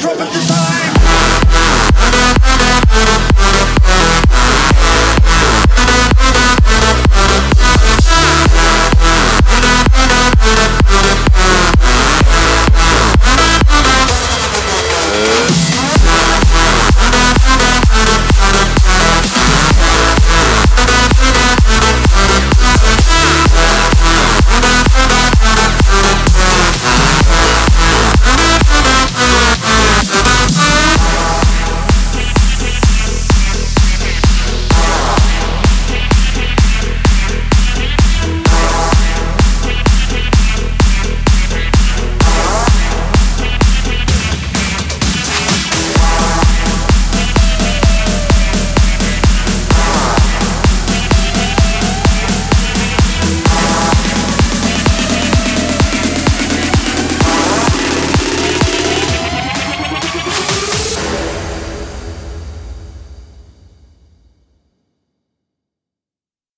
drop drop a desire.